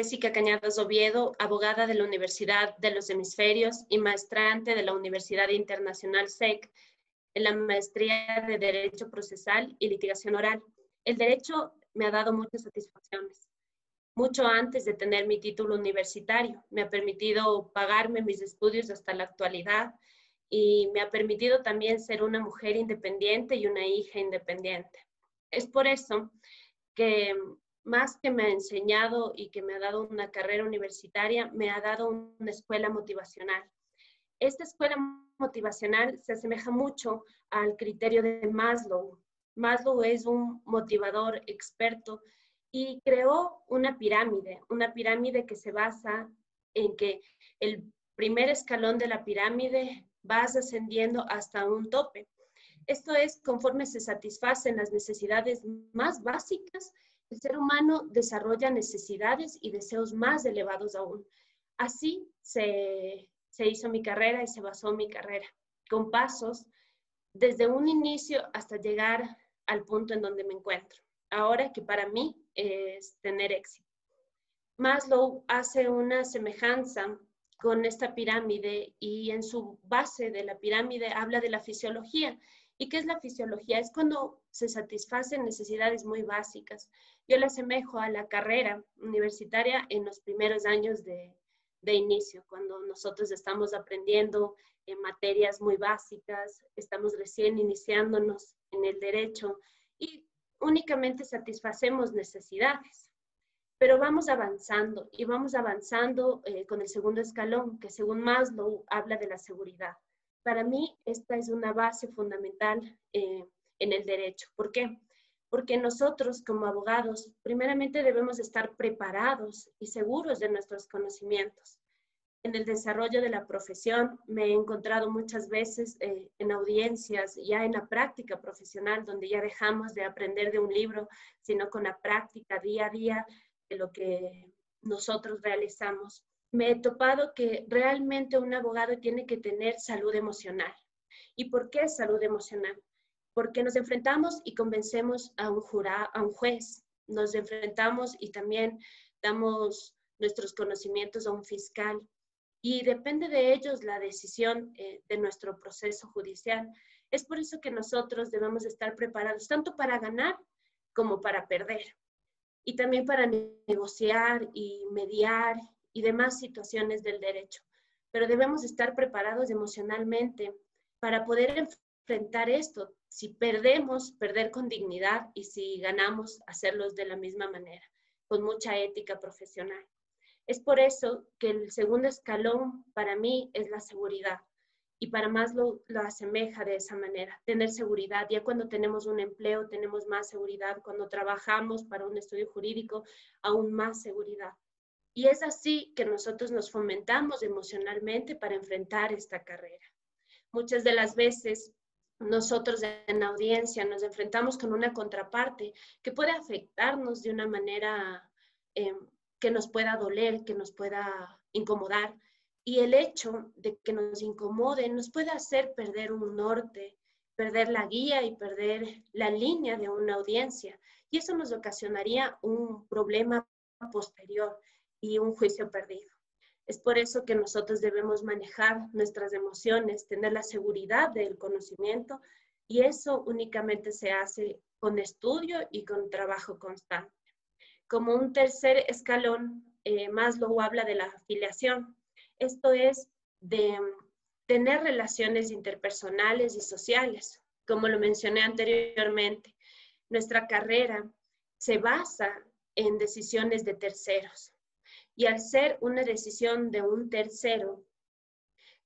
Jessica Cañadas Oviedo, abogada de la Universidad de los Hemisferios y maestrante de la Universidad Internacional SEC en la maestría de Derecho Procesal y Litigación Oral. El derecho me ha dado muchas satisfacciones. Mucho antes de tener mi título universitario, me ha permitido pagarme mis estudios hasta la actualidad y me ha permitido también ser una mujer independiente y una hija independiente. Es por eso que más que me ha enseñado y que me ha dado una carrera universitaria, me ha dado una escuela motivacional. Esta escuela motivacional se asemeja mucho al criterio de Maslow. Maslow es un motivador experto y creó una pirámide, una pirámide que se basa en que el primer escalón de la pirámide vas ascendiendo hasta un tope. Esto es conforme se satisfacen las necesidades más básicas el ser humano desarrolla necesidades y deseos más elevados aún. Así se, hizo mi carrera y se basó mi carrera, con pasos desde un inicio hasta llegar al punto en donde me encuentro. Ahora que para mí es tener éxito. Maslow hace una semejanza con esta pirámide y en su base de la pirámide habla de la fisiología. ¿Y qué es la fisiología? Es cuando se satisfacen necesidades muy básicas. Yo la asemejo a la carrera universitaria en los primeros años de, inicio, cuando nosotros estamos aprendiendo en materias muy básicas, estamos recién iniciándonos en el derecho y únicamente satisfacemos necesidades. Pero vamos avanzando y vamos avanzando eh, con el segundo escalón, que según Maslow habla de la seguridad. Para mí, esta es una base fundamental eh, en el derecho. ¿Por qué? Porque nosotros como abogados, primeramente debemos estar preparados y seguros de nuestros conocimientos. En el desarrollo de la profesión me he encontrado muchas veces eh, en audiencias, ya en la práctica profesional, donde ya dejamos de aprender de un libro, sino con la práctica día a día de lo que nosotros realizamos. Me he topado que realmente un abogado tiene que tener salud emocional. ¿Y por qué salud emocional? porque nos enfrentamos y convencemos a un jurado, a un juez, nos enfrentamos y también damos nuestros conocimientos a un fiscal y depende de ellos la decisión eh, de nuestro proceso judicial. Es por eso que nosotros debemos estar preparados tanto para ganar como para perder y también para negociar y mediar y demás situaciones del derecho. Pero debemos estar preparados emocionalmente para poder enfrentar esto, si perdemos, perder con dignidad y si ganamos, hacerlos de la misma manera, con mucha ética profesional. Es por eso que el segundo escalón para mí es la seguridad y para más lo, lo, asemeja de esa manera, tener seguridad. Ya cuando tenemos un empleo tenemos más seguridad, cuando trabajamos para un estudio jurídico, aún más seguridad. Y es así que nosotros nos fomentamos emocionalmente para enfrentar esta carrera. Muchas de las veces nosotros en audiencia nos enfrentamos con una contraparte que puede afectarnos de una manera em, que nos pueda doler, que nos pueda incomodar. Y el hecho de que nos incomode nos puede hacer perder un norte, perder la guía y perder la línea de una audiencia. Y eso nos ocasionaría un problema posterior y un juicio perdido. Es por eso que nosotros debemos manejar nuestras emociones, tener la seguridad del conocimiento y eso únicamente se hace con estudio y con trabajo constante. Como un tercer escalón, eh, Maslow habla de la afiliación. Esto es de tener relaciones interpersonales y sociales. Como lo mencioné anteriormente, nuestra carrera se basa en decisiones de terceros. Y al ser una decisión de un tercero,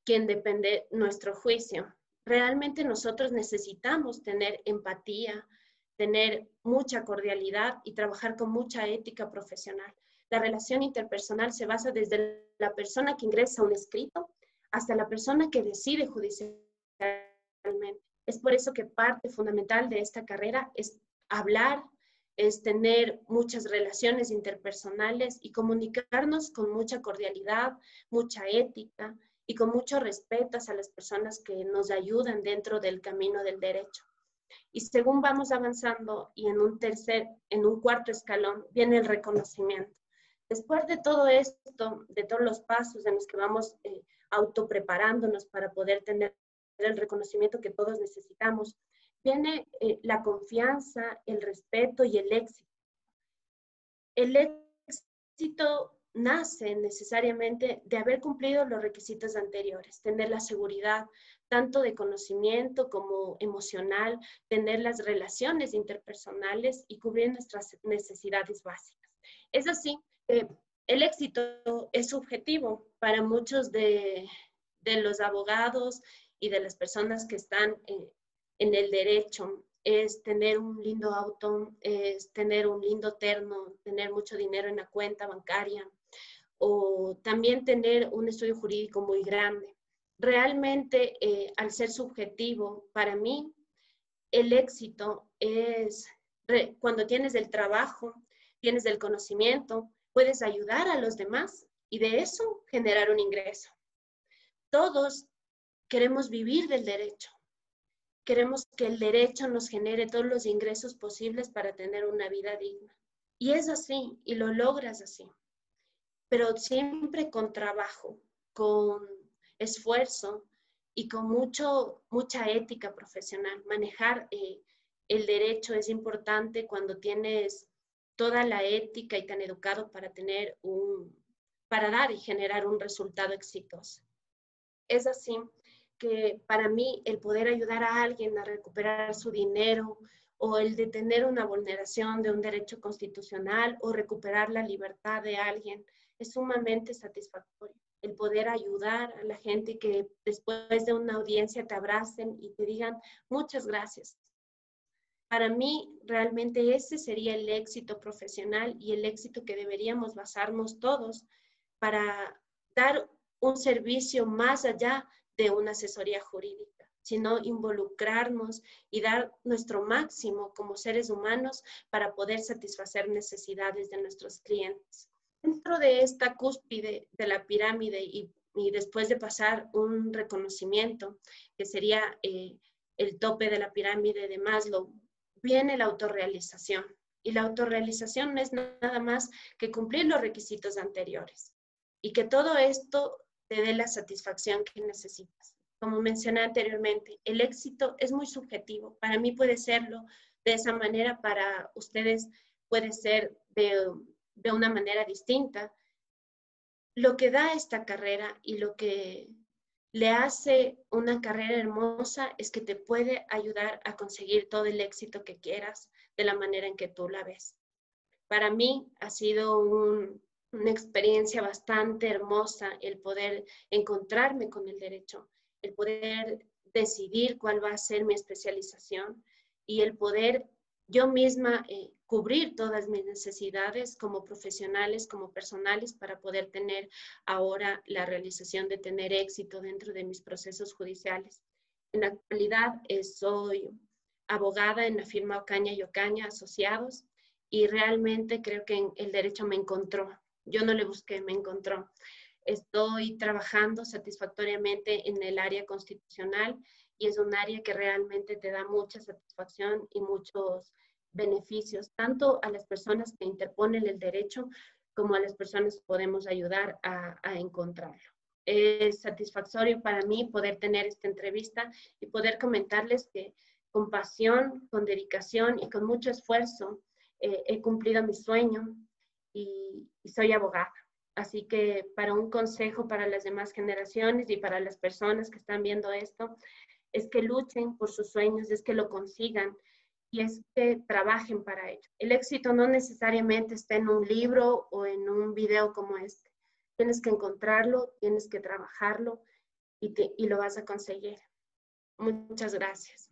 quien depende nuestro juicio, realmente nosotros necesitamos tener empatía, tener mucha cordialidad y trabajar con mucha ética profesional. La relación interpersonal se basa desde la persona que ingresa un escrito hasta la persona que decide judicialmente. Es por eso que parte fundamental de esta carrera es hablar es tener muchas relaciones interpersonales y comunicarnos con mucha cordialidad, mucha ética y con mucho respeto a las personas que nos ayudan dentro del camino del derecho. Y según vamos avanzando y en un tercer, en un cuarto escalón, viene el reconocimiento. Después de todo esto, de todos los pasos en los que vamos eh, autopreparándonos para poder tener el reconocimiento que todos necesitamos, viene eh, la confianza, el respeto y el éxito. El éxito nace necesariamente de haber cumplido los requisitos anteriores, tener la seguridad tanto de conocimiento como emocional, tener las relaciones interpersonales y cubrir nuestras necesidades básicas. Es así, eh, el éxito es subjetivo para muchos de, los abogados y de las personas que están eh, en el derecho. Es tener un lindo auto, es tener un lindo terno, tener mucho dinero en la cuenta bancaria, o también tener un estudio jurídico muy grande. Realmente, eh, al ser subjetivo, para mí, el éxito es cuando tienes el trabajo, tienes el conocimiento, puedes ayudar a los demás y de eso generar un ingreso. Todos queremos vivir del derecho. Queremos que el derecho nos genere todos los ingresos posibles para tener una vida digna. Y es así, y lo logras así pero siempre con trabajo, con esfuerzo y con mucho, mucha ética profesional. Manejar eh, el derecho es importante cuando tienes toda la ética y tan educado para tener un, para dar y generar un resultado exitoso. Es así que para mí el poder ayudar a alguien a recuperar su dinero o el de tener una vulneración de un derecho constitucional o recuperar la libertad de alguien es sumamente satisfactorio. El poder ayudar a la gente que después de una audiencia te abracen y te digan muchas gracias. Para mí, realmente ese sería el éxito profesional y el éxito que deberíamos basarnos todos para dar un servicio más allá de una asesoría jurídica, sino involucrarnos y dar nuestro máximo como seres humanos para poder satisfacer necesidades de nuestros clientes. Dentro de esta cúspide de la pirámide y, después de pasar un reconocimiento, que sería eh, el tope de la pirámide de Maslow, viene la autorrealización. Y la autorrealización no es nada más que cumplir los requisitos anteriores y que todo esto te dé la satisfacción que necesitas. Como mencioné anteriormente, el éxito es muy subjetivo. Para mí puede serlo de esa manera, para ustedes puede ser de de una manera distinta. Lo que da esta carrera y lo que le hace una carrera hermosa es que te puede ayudar a conseguir todo el éxito que quieras de la manera en que tú la ves. Para mí ha sido una experiencia bastante hermosa el poder encontrarme con el derecho, el poder decidir cuál va a ser mi especialización y el poder yo misma eh, cubrir todas mis necesidades como profesionales, como personales, para poder tener ahora la realización de tener éxito dentro de mis procesos judiciales. En la actualidad eh, soy abogada en la firma Ocaña y Ocaña Asociados y realmente creo que el derecho me encontró. Yo no le busqué, me encontró. Estoy trabajando satisfactoriamente en el área constitucional y es un área que realmente te da mucha satisfacción y muchos beneficios, tanto a las personas que interponen el derecho como a las personas que podemos ayudar a, a encontrarlo. Es satisfactorio para mí poder tener esta entrevista y poder comentarles que con pasión, con dedicación y con mucho esfuerzo eh, he cumplido mi sueño y, y soy abogada. Así que para un consejo para las demás generaciones y para las personas que están viendo esto, es que luchen por sus sueños, es que lo consigan y es que trabajen para ello. El éxito no necesariamente está en un libro o en un video como este. Tienes que encontrarlo, tienes que trabajarlo y, te, y lo vas a conseguir. Muchas gracias.